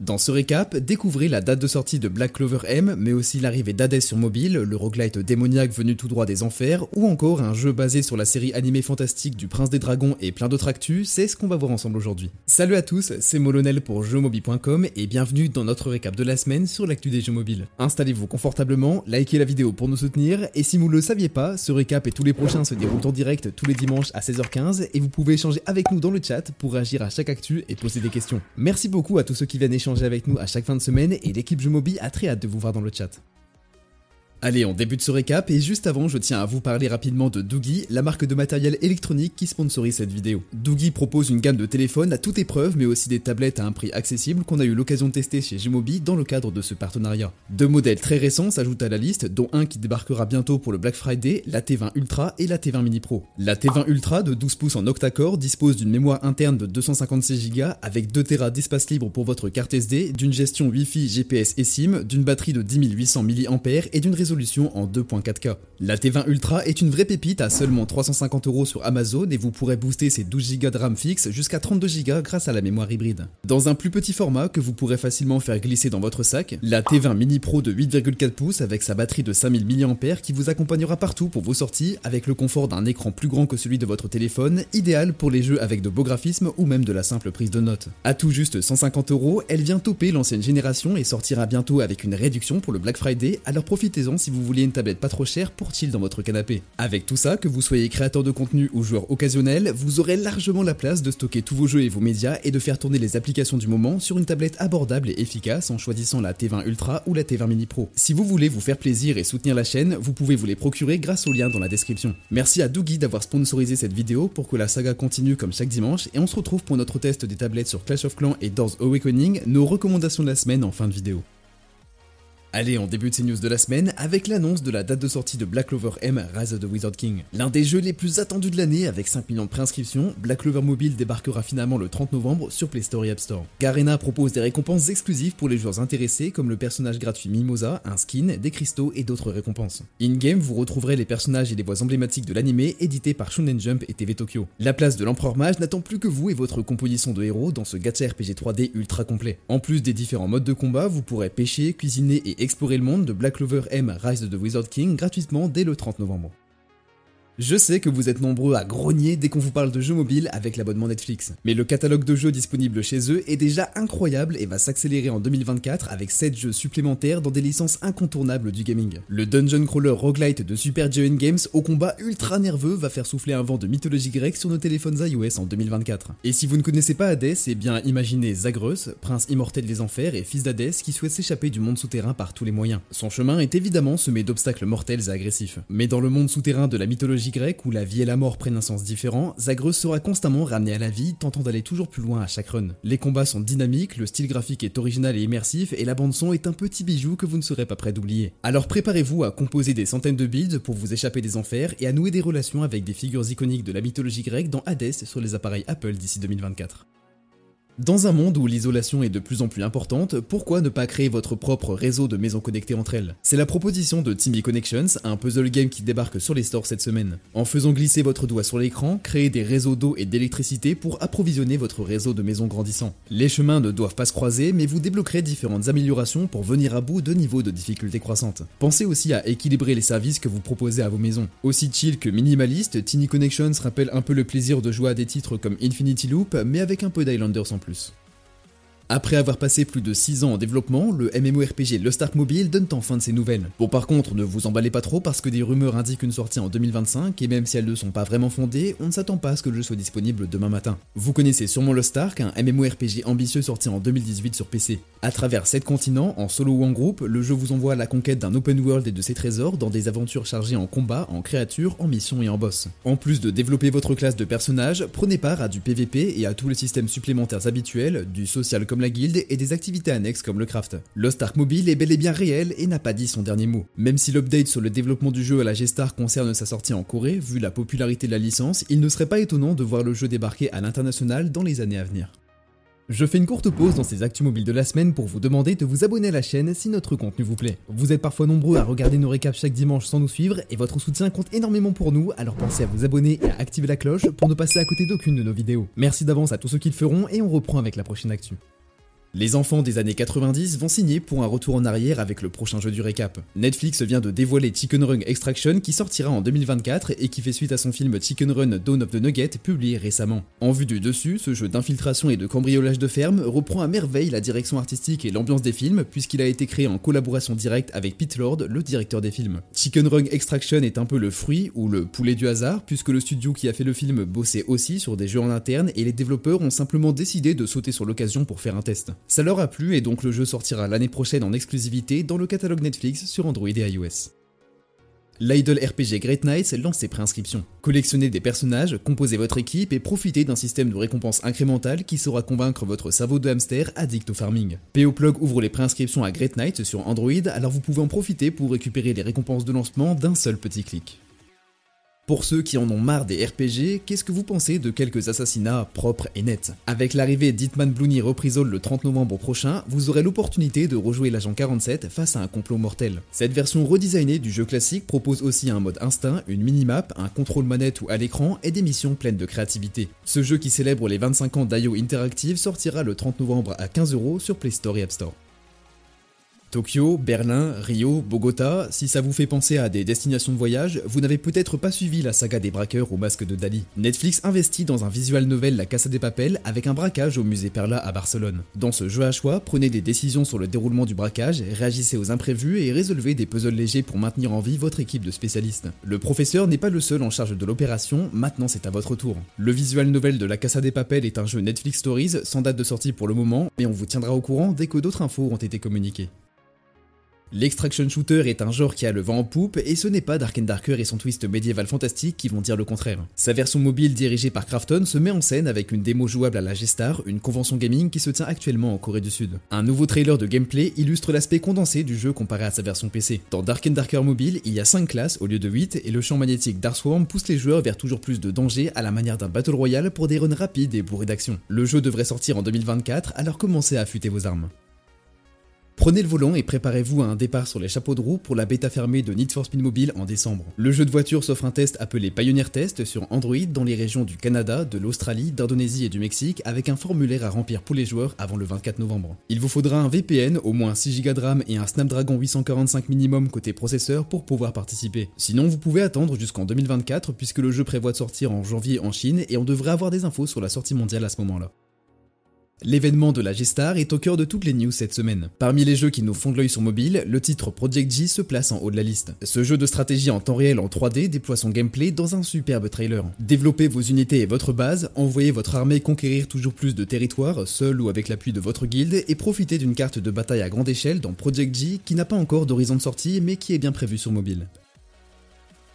Dans ce récap, découvrez la date de sortie de Black Clover M, mais aussi l'arrivée d'Hades sur mobile, le roguelite démoniaque venu tout droit des enfers, ou encore un jeu basé sur la série animée fantastique du Prince des Dragons et plein d'autres actus, c'est ce qu'on va voir ensemble aujourd'hui. Salut à tous, c'est Molonel pour jeuxmobile.com et bienvenue dans notre récap de la semaine sur l'actu des jeux mobiles. Installez-vous confortablement, likez la vidéo pour nous soutenir, et si vous ne le saviez pas, ce récap et tous les prochains se déroulent en direct tous les dimanches à 16h15, et vous pouvez échanger avec nous dans le chat pour réagir à chaque actu et poser des questions. Merci beaucoup à tous ceux qui viennent échanger avec nous à chaque fin de semaine et l'équipe Jumobi a très hâte de vous voir dans le chat. Allez, on débute ce récap et juste avant, je tiens à vous parler rapidement de Doogie, la marque de matériel électronique qui sponsorise cette vidéo. Doogie propose une gamme de téléphones à toute épreuve, mais aussi des tablettes à un prix accessible qu'on a eu l'occasion de tester chez Gmobi dans le cadre de ce partenariat. Deux modèles très récents s'ajoutent à la liste, dont un qui débarquera bientôt pour le Black Friday, la T20 Ultra et la T20 Mini Pro. La T20 Ultra de 12 pouces en octa-core dispose d'une mémoire interne de 256 Go avec 2 Tera d'espace libre pour votre carte SD, d'une gestion Wi-Fi, GPS et SIM, d'une batterie de 10 800 mAh et d'une résolution en 2.4K. La T20 Ultra est une vraie pépite à seulement 350 euros sur Amazon et vous pourrez booster ses 12 Go de RAM fixe jusqu'à 32 Go grâce à la mémoire hybride. Dans un plus petit format que vous pourrez facilement faire glisser dans votre sac, la T20 Mini Pro de 8,4 pouces avec sa batterie de 5000 mAh qui vous accompagnera partout pour vos sorties avec le confort d'un écran plus grand que celui de votre téléphone, idéal pour les jeux avec de beaux graphismes ou même de la simple prise de notes. À tout juste 150 euros, elle vient toper l'ancienne génération et sortira bientôt avec une réduction pour le Black Friday, alors profitez-en si vous voulez une tablette pas trop chère pour chill dans votre canapé? Avec tout ça, que vous soyez créateur de contenu ou joueur occasionnel, vous aurez largement la place de stocker tous vos jeux et vos médias et de faire tourner les applications du moment sur une tablette abordable et efficace en choisissant la T20 Ultra ou la T20 Mini Pro. Si vous voulez vous faire plaisir et soutenir la chaîne, vous pouvez vous les procurer grâce au lien dans la description. Merci à Doogie d'avoir sponsorisé cette vidéo pour que la saga continue comme chaque dimanche et on se retrouve pour notre test des tablettes sur Clash of Clans et Doors Awakening, nos recommandations de la semaine en fin de vidéo. Allez, on débute ces news de la semaine avec l'annonce de la date de sortie de Black Clover M Rise of the Wizard King. L'un des jeux les plus attendus de l'année avec 5 millions de préinscriptions, Black Clover Mobile débarquera finalement le 30 novembre sur Play Store et App Store. Garena propose des récompenses exclusives pour les joueurs intéressés comme le personnage gratuit Mimosa, un skin, des cristaux et d'autres récompenses. In-game, vous retrouverez les personnages et les voix emblématiques de l'anime édité par Shonen Jump et TV Tokyo. La place de l'Empereur Mage n'attend plus que vous et votre composition de héros dans ce gacha RPG 3D ultra complet. En plus des différents modes de combat, vous pourrez pêcher, cuisiner et explorer le monde de Black Clover M Rise of the Wizard King gratuitement dès le 30 novembre. Je sais que vous êtes nombreux à grogner dès qu'on vous parle de jeux mobiles avec l'abonnement Netflix. Mais le catalogue de jeux disponible chez eux est déjà incroyable et va s'accélérer en 2024 avec 7 jeux supplémentaires dans des licences incontournables du gaming. Le dungeon crawler roguelite de Super Giant Games au combat ultra nerveux va faire souffler un vent de mythologie grecque sur nos téléphones iOS en 2024. Et si vous ne connaissez pas Hades, eh bien imaginez Zagreus, prince immortel des enfers et fils d'Hadès qui souhaite s'échapper du monde souterrain par tous les moyens. Son chemin est évidemment semé d'obstacles mortels et agressifs. Mais dans le monde souterrain de la mythologie grecque où la vie et la mort prennent un sens différent, Zagreus sera constamment ramené à la vie, tentant d'aller toujours plus loin à chaque run. Les combats sont dynamiques, le style graphique est original et immersif, et la bande son est un petit bijou que vous ne serez pas prêt d'oublier. Alors préparez-vous à composer des centaines de builds pour vous échapper des enfers et à nouer des relations avec des figures iconiques de la mythologie grecque dans Hades sur les appareils Apple d'ici 2024. Dans un monde où l'isolation est de plus en plus importante, pourquoi ne pas créer votre propre réseau de maisons connectées entre elles? C'est la proposition de Timmy Connections, un puzzle game qui débarque sur les stores cette semaine. En faisant glisser votre doigt sur l'écran, créez des réseaux d'eau et d'électricité pour approvisionner votre réseau de maisons grandissant. Les chemins ne doivent pas se croiser, mais vous débloquerez différentes améliorations pour venir à bout de niveaux de difficulté croissantes. Pensez aussi à équilibrer les services que vous proposez à vos maisons. Aussi chill que minimaliste, Tiny Connections rappelle un peu le plaisir de jouer à des titres comme Infinity Loop, mais avec un peu d'Islanders en plus plus. Après avoir passé plus de 6 ans en développement, le MMORPG Le Stark Mobile donne enfin de ses nouvelles. Bon par contre, ne vous emballez pas trop parce que des rumeurs indiquent une sortie en 2025 et même si elles ne sont pas vraiment fondées, on ne s'attend pas à ce que le jeu soit disponible demain matin. Vous connaissez sûrement Le Stark, un MMORPG ambitieux sorti en 2018 sur PC. À travers 7 continents, en solo ou en groupe, le jeu vous envoie à la conquête d'un open world et de ses trésors dans des aventures chargées en combat, en créatures, en missions et en boss. En plus de développer votre classe de personnages, prenez part à du PVP et à tous les systèmes supplémentaires habituels, du social comme la guilde et des activités annexes comme le craft. Lost Ark Mobile est bel et bien réel et n'a pas dit son dernier mot. Même si l'update sur le développement du jeu à la G-Star concerne sa sortie en Corée, vu la popularité de la licence, il ne serait pas étonnant de voir le jeu débarquer à l'international dans les années à venir. Je fais une courte pause dans ces actus mobiles de la semaine pour vous demander de vous abonner à la chaîne si notre contenu vous plaît. Vous êtes parfois nombreux à regarder nos récaps chaque dimanche sans nous suivre et votre soutien compte énormément pour nous, alors pensez à vous abonner et à activer la cloche pour ne passer à côté d'aucune de nos vidéos. Merci d'avance à tous ceux qui le feront et on reprend avec la prochaine actu. Les enfants des années 90 vont signer pour un retour en arrière avec le prochain jeu du récap. Netflix vient de dévoiler Chicken Run Extraction qui sortira en 2024 et qui fait suite à son film Chicken Run Dawn of the Nugget publié récemment. En vue du dessus, ce jeu d'infiltration et de cambriolage de ferme reprend à merveille la direction artistique et l'ambiance des films puisqu'il a été créé en collaboration directe avec Pete Lord, le directeur des films. Chicken Run Extraction est un peu le fruit ou le poulet du hasard puisque le studio qui a fait le film bossait aussi sur des jeux en interne et les développeurs ont simplement décidé de sauter sur l'occasion pour faire un test. Ça leur a plu et donc le jeu sortira l'année prochaine en exclusivité dans le catalogue Netflix sur Android et iOS. L'idle RPG Great Knights lance ses préinscriptions. Collectionnez des personnages, composez votre équipe et profitez d'un système de récompense incrémental qui saura convaincre votre cerveau de hamster addict au farming. POplug ouvre les préinscriptions à Great Knights sur Android, alors vous pouvez en profiter pour récupérer les récompenses de lancement d'un seul petit clic. Pour ceux qui en ont marre des RPG, qu'est-ce que vous pensez de quelques assassinats propres et nets? Avec l'arrivée d'Hitman Blooney Reprisal le 30 novembre prochain, vous aurez l'opportunité de rejouer l'agent 47 face à un complot mortel. Cette version redesignée du jeu classique propose aussi un mode instinct, une minimap, un contrôle manette ou à l'écran et des missions pleines de créativité. Ce jeu qui célèbre les 25 ans d'IO Interactive sortira le 30 novembre à 15€ sur Play Store et App Store. Tokyo, Berlin, Rio, Bogota, si ça vous fait penser à des destinations de voyage, vous n'avez peut-être pas suivi la saga des braqueurs au masque de Dali. Netflix investit dans un visual novel La Casa des Papel avec un braquage au musée Perla à Barcelone. Dans ce jeu à choix, prenez des décisions sur le déroulement du braquage, réagissez aux imprévus et résolvez des puzzles légers pour maintenir en vie votre équipe de spécialistes. Le professeur n'est pas le seul en charge de l'opération, maintenant c'est à votre tour. Le visual novel de La Casa des Papel est un jeu Netflix Stories sans date de sortie pour le moment, mais on vous tiendra au courant dès que d'autres infos ont été communiquées. L'extraction shooter est un genre qui a le vent en poupe et ce n'est pas Dark Darker et son twist médiéval fantastique qui vont dire le contraire. Sa version mobile dirigée par Krafton se met en scène avec une démo jouable à la G-Star, une convention gaming qui se tient actuellement en Corée du Sud. Un nouveau trailer de gameplay illustre l'aspect condensé du jeu comparé à sa version PC. Dans Dark Darker mobile, il y a 5 classes au lieu de 8 et le champ magnétique Darksworm pousse les joueurs vers toujours plus de dangers à la manière d'un Battle Royale pour des runs rapides et bourrés d'action. Le jeu devrait sortir en 2024, alors commencez à affûter vos armes. Prenez le volant et préparez-vous à un départ sur les chapeaux de roue pour la bêta fermée de Need for Speed Mobile en décembre. Le jeu de voiture s'offre un test appelé Pioneer Test sur Android dans les régions du Canada, de l'Australie, d'Indonésie et du Mexique avec un formulaire à remplir pour les joueurs avant le 24 novembre. Il vous faudra un VPN, au moins 6 Go de RAM et un Snapdragon 845 minimum côté processeur pour pouvoir participer. Sinon, vous pouvez attendre jusqu'en 2024 puisque le jeu prévoit de sortir en janvier en Chine et on devrait avoir des infos sur la sortie mondiale à ce moment-là. L'événement de la G-Star est au cœur de toutes les news cette semaine. Parmi les jeux qui nous font de l'œil sur mobile, le titre Project G se place en haut de la liste. Ce jeu de stratégie en temps réel en 3D déploie son gameplay dans un superbe trailer. Développez vos unités et votre base, envoyez votre armée conquérir toujours plus de territoires, seul ou avec l'appui de votre guilde, et profitez d'une carte de bataille à grande échelle dans Project G qui n'a pas encore d'horizon de sortie mais qui est bien prévu sur mobile.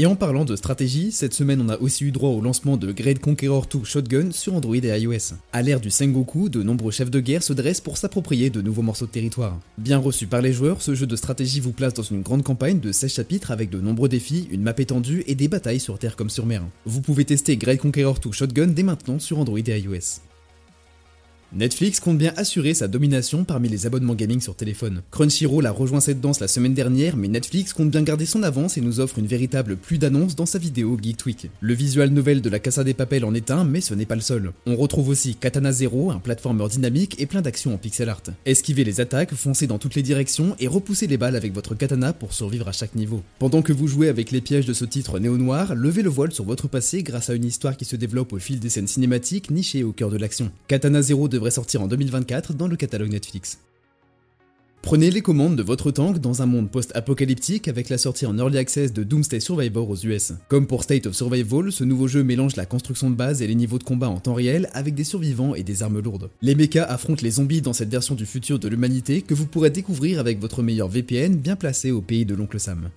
Et en parlant de stratégie, cette semaine on a aussi eu droit au lancement de Great Conqueror 2 Shotgun sur Android et iOS. À l'ère du Sengoku, de nombreux chefs de guerre se dressent pour s'approprier de nouveaux morceaux de territoire. Bien reçu par les joueurs, ce jeu de stratégie vous place dans une grande campagne de 16 chapitres avec de nombreux défis, une map étendue et des batailles sur terre comme sur mer. Vous pouvez tester Great Conqueror 2 Shotgun dès maintenant sur Android et iOS. Netflix compte bien assurer sa domination parmi les abonnements gaming sur téléphone. Crunchyroll a rejoint cette danse la semaine dernière, mais Netflix compte bien garder son avance et nous offre une véritable pluie d'annonces dans sa vidéo Geek Tweak. Le visual novel de la Casa des Papel en est un, mais ce n'est pas le seul. On retrouve aussi Katana Zero, un platformer dynamique et plein d'actions en pixel art. Esquivez les attaques, foncez dans toutes les directions et repoussez les balles avec votre katana pour survivre à chaque niveau. Pendant que vous jouez avec les pièges de ce titre néo-noir, levez le voile sur votre passé grâce à une histoire qui se développe au fil des scènes cinématiques nichées au cœur de l'action. Katana Zero devrait sortir en 2024 dans le catalogue Netflix. Prenez les commandes de votre tank dans un monde post-apocalyptique avec la sortie en early access de Doomsday Survivor aux US. Comme pour State of Survival, ce nouveau jeu mélange la construction de base et les niveaux de combat en temps réel avec des survivants et des armes lourdes. Les mechas affrontent les zombies dans cette version du futur de l'humanité que vous pourrez découvrir avec votre meilleur VPN bien placé au pays de l'oncle Sam.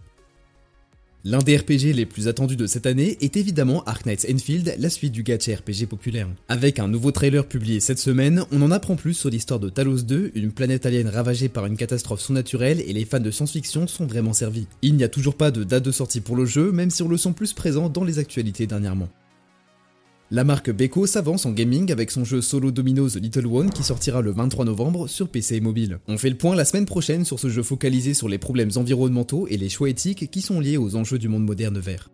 L'un des RPG les plus attendus de cette année est évidemment Ark Knights Enfield, la suite du gacha RPG populaire. Avec un nouveau trailer publié cette semaine, on en apprend plus sur l'histoire de Talos 2, une planète alien ravagée par une catastrophe surnaturelle et les fans de science-fiction sont vraiment servis. Il n'y a toujours pas de date de sortie pour le jeu, même si on le sent plus présent dans les actualités dernièrement. La marque Beko s'avance en gaming avec son jeu solo domino Little One qui sortira le 23 novembre sur PC et mobile. On fait le point la semaine prochaine sur ce jeu focalisé sur les problèmes environnementaux et les choix éthiques qui sont liés aux enjeux du monde moderne vert.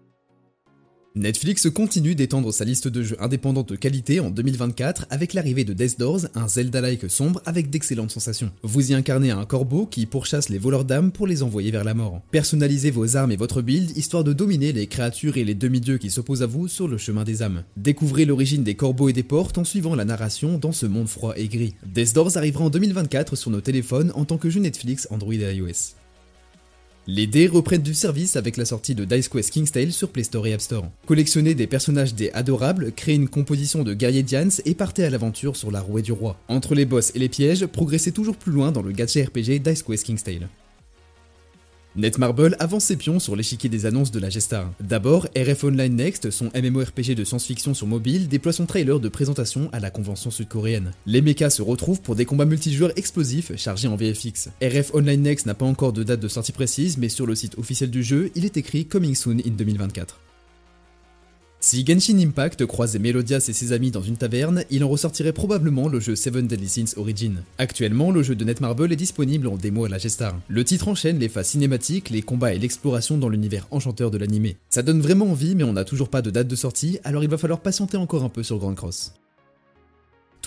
Netflix continue d'étendre sa liste de jeux indépendants de qualité en 2024 avec l'arrivée de Death Doors, un Zelda-like sombre avec d'excellentes sensations. Vous y incarnez un corbeau qui pourchasse les voleurs d'âmes pour les envoyer vers la mort. Personnalisez vos armes et votre build histoire de dominer les créatures et les demi-dieux qui s'opposent à vous sur le chemin des âmes. Découvrez l'origine des corbeaux et des portes en suivant la narration dans ce monde froid et gris. Death Doors arrivera en 2024 sur nos téléphones en tant que jeu Netflix, Android et iOS. Les dés reprennent du service avec la sortie de Dice Quest King's Tale sur Play Store et App Store. Collectionnez des personnages dés adorables, créez une composition de guerriers Dians et partez à l'aventure sur la rouée du roi. Entre les boss et les pièges, progressez toujours plus loin dans le gacha RPG Dice Quest King's Tale. Netmarble avance ses pions sur l'échiquier des annonces de la Gestar. D'abord, RF Online Next, son MMORPG de science-fiction sur mobile, déploie son trailer de présentation à la convention sud-coréenne. Les mechas se retrouvent pour des combats multijoueurs explosifs chargés en VFX. RF Online Next n'a pas encore de date de sortie précise, mais sur le site officiel du jeu, il est écrit Coming Soon in 2024. Si Genshin Impact croisait Melodias et ses amis dans une taverne, il en ressortirait probablement le jeu Seven Deadly Sins Origin. Actuellement, le jeu de Netmarble est disponible en démo à la Gestar. Le titre enchaîne les phases cinématiques, les combats et l'exploration dans l'univers enchanteur de l'animé. Ça donne vraiment envie, mais on n'a toujours pas de date de sortie, alors il va falloir patienter encore un peu sur Grand Cross.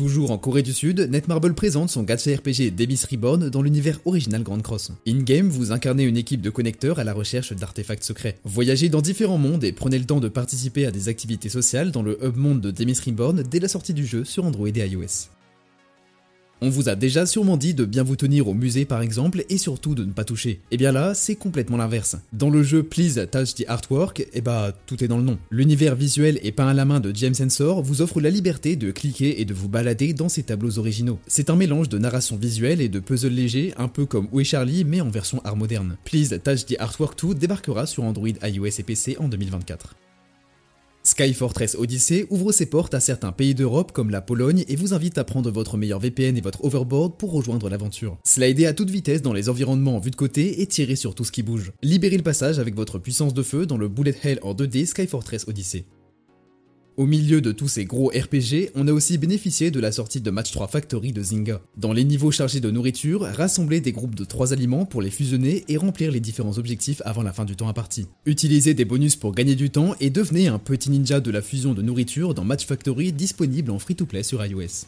Toujours en Corée du Sud, Netmarble présente son gacha RPG Demis Reborn dans l'univers original Grand Cross. In-game, vous incarnez une équipe de connecteurs à la recherche d'artefacts secrets. Voyagez dans différents mondes et prenez le temps de participer à des activités sociales dans le hub monde de Demis Reborn dès la sortie du jeu sur Android et iOS. On vous a déjà sûrement dit de bien vous tenir au musée par exemple et surtout de ne pas toucher. Et eh bien là, c'est complètement l'inverse. Dans le jeu Please Touch the Artwork, et eh bah tout est dans le nom. L'univers visuel et peint à la main de James Sensor vous offre la liberté de cliquer et de vous balader dans ses tableaux originaux. C'est un mélange de narration visuelle et de puzzle léger, un peu comme Où est Charlie mais en version art moderne. Please Touch the Artwork 2 débarquera sur Android, iOS et PC en 2024. Sky Fortress Odyssey ouvre ses portes à certains pays d'Europe comme la Pologne et vous invite à prendre votre meilleur VPN et votre overboard pour rejoindre l'aventure. Slidez à toute vitesse dans les environnements en vue de côté et tirez sur tout ce qui bouge. Libérez le passage avec votre puissance de feu dans le Bullet Hell en 2D Sky Fortress Odyssey. Au milieu de tous ces gros RPG, on a aussi bénéficié de la sortie de Match 3 Factory de Zynga. Dans les niveaux chargés de nourriture, rassemblez des groupes de 3 aliments pour les fusionner et remplir les différents objectifs avant la fin du temps imparti. Utilisez des bonus pour gagner du temps et devenez un petit ninja de la fusion de nourriture dans Match Factory disponible en free-to-play sur iOS.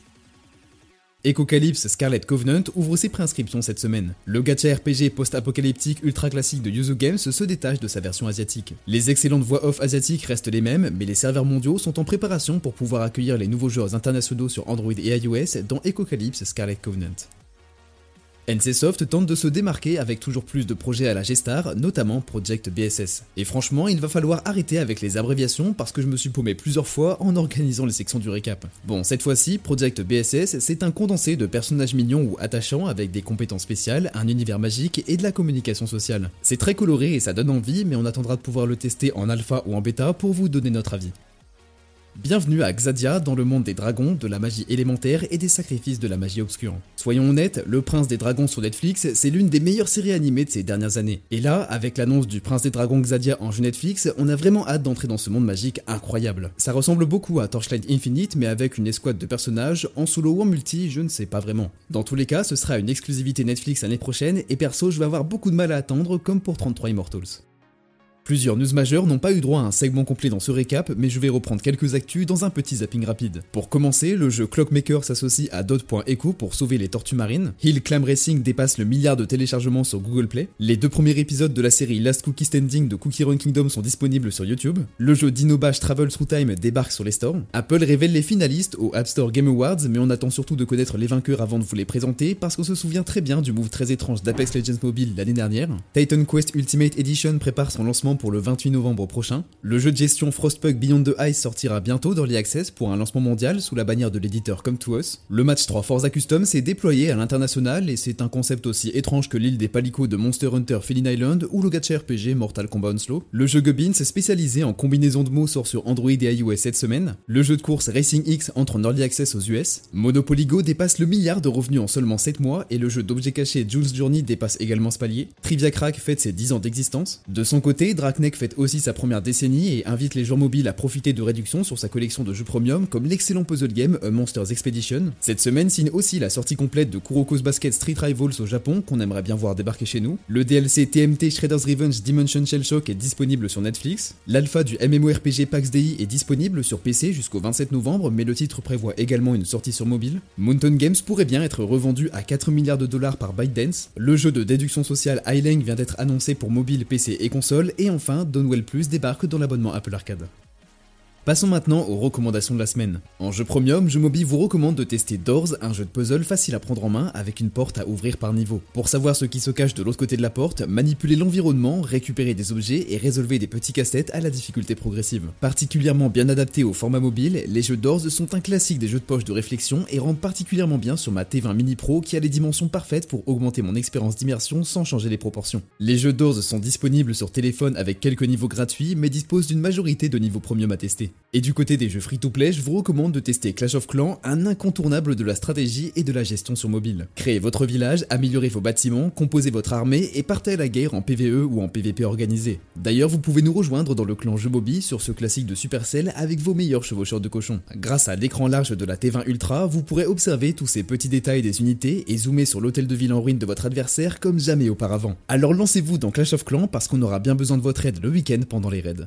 Ecocalypse Scarlet Covenant ouvre ses préinscriptions cette semaine. Le gacha RPG post-apocalyptique ultra classique de Yuzu Games se détache de sa version asiatique. Les excellentes voix off asiatiques restent les mêmes, mais les serveurs mondiaux sont en préparation pour pouvoir accueillir les nouveaux joueurs internationaux sur Android et iOS dans Ecocalypse Scarlet Covenant. NCSoft tente de se démarquer avec toujours plus de projets à la Gestar, notamment Project BSS. Et franchement, il va falloir arrêter avec les abréviations parce que je me suis paumé plusieurs fois en organisant les sections du récap. Bon, cette fois-ci, Project BSS, c'est un condensé de personnages mignons ou attachants avec des compétences spéciales, un univers magique et de la communication sociale. C'est très coloré et ça donne envie, mais on attendra de pouvoir le tester en alpha ou en bêta pour vous donner notre avis. Bienvenue à Xadia dans le monde des dragons, de la magie élémentaire et des sacrifices de la magie obscure. Soyons honnêtes, Le Prince des Dragons sur Netflix, c'est l'une des meilleures séries animées de ces dernières années. Et là, avec l'annonce du Prince des Dragons Xadia en jeu Netflix, on a vraiment hâte d'entrer dans ce monde magique incroyable. Ça ressemble beaucoup à Torchlight Infinite, mais avec une escouade de personnages, en solo ou en multi, je ne sais pas vraiment. Dans tous les cas, ce sera une exclusivité Netflix l'année prochaine, et perso, je vais avoir beaucoup de mal à attendre, comme pour 33 Immortals. Plusieurs news majeures n'ont pas eu droit à un segment complet dans ce récap, mais je vais reprendre quelques actus dans un petit zapping rapide. Pour commencer, le jeu Clockmaker s'associe à Dot.echo pour sauver les tortues marines. Hill Climb Racing dépasse le milliard de téléchargements sur Google Play. Les deux premiers épisodes de la série Last Cookie Standing de Cookie Run Kingdom sont disponibles sur YouTube. Le jeu Dino Bash Travel Through Time débarque sur les stores. Apple révèle les finalistes au App Store Game Awards, mais on attend surtout de connaître les vainqueurs avant de vous les présenter parce qu'on se souvient très bien du move très étrange d'Apex Legends Mobile l'année dernière. Titan Quest Ultimate Edition prépare son lancement pour le 28 novembre prochain. Le jeu de gestion Frostpunk Beyond the Ice sortira bientôt dans Access pour un lancement mondial sous la bannière de l'éditeur Come to Us. Le match 3 Forza Custom s'est déployé à l'international et c'est un concept aussi étrange que l'île des palicots de Monster Hunter Feline Island ou le gacha RPG Mortal Kombat Onslow. Le jeu Gubbins spécialisé en combinaison de mots sort sur Android et iOS cette semaine. Le jeu de course Racing X entre en Early Access aux US. Monopoly Go dépasse le milliard de revenus en seulement 7 mois et le jeu d'objets cachés Jules Journey dépasse également ce palier. Trivia Crack fête ses 10 ans d'existence. De son côté, Draknek fête aussi sa première décennie et invite les joueurs mobiles à profiter de réductions sur sa collection de jeux premium comme l'excellent puzzle game A Monsters Expedition. Cette semaine signe aussi la sortie complète de Kuroko's Basket Street Rivals au Japon qu'on aimerait bien voir débarquer chez nous. Le DLC TMT Shredder's Revenge Dimension Shell Shock est disponible sur Netflix. L'alpha du MMORPG PAX DI est disponible sur PC jusqu'au 27 novembre mais le titre prévoit également une sortie sur mobile. Mountain Games pourrait bien être revendu à 4 milliards de dollars par ByteDance. Le jeu de déduction sociale Highlang vient d'être annoncé pour mobile, PC et console. Et enfin, Donwell Plus débarque dans l'abonnement Apple Arcade. Passons maintenant aux recommandations de la semaine. En jeu premium, Jumobi vous recommande de tester Doors, un jeu de puzzle facile à prendre en main avec une porte à ouvrir par niveau. Pour savoir ce qui se cache de l'autre côté de la porte, manipulez l'environnement, récupérez des objets et résolvez des petits casse-têtes à la difficulté progressive. Particulièrement bien adaptés au format mobile, les jeux Doors sont un classique des jeux de poche de réflexion et rendent particulièrement bien sur ma T20 Mini Pro qui a les dimensions parfaites pour augmenter mon expérience d'immersion sans changer les proportions. Les jeux Doors sont disponibles sur téléphone avec quelques niveaux gratuits mais disposent d'une majorité de niveaux premium à tester. Et du côté des jeux free-to-play, je vous recommande de tester Clash of Clans, un incontournable de la stratégie et de la gestion sur mobile. Créez votre village, améliorez vos bâtiments, composez votre armée et partez à la guerre en PvE ou en PvP organisé. D'ailleurs, vous pouvez nous rejoindre dans le clan Jeux Mobi sur ce classique de Supercell avec vos meilleurs chevaucheurs de cochon. Grâce à l'écran large de la T20 Ultra, vous pourrez observer tous ces petits détails des unités et zoomer sur l'hôtel de ville en ruine de votre adversaire comme jamais auparavant. Alors lancez-vous dans Clash of Clans parce qu'on aura bien besoin de votre aide le week-end pendant les raids.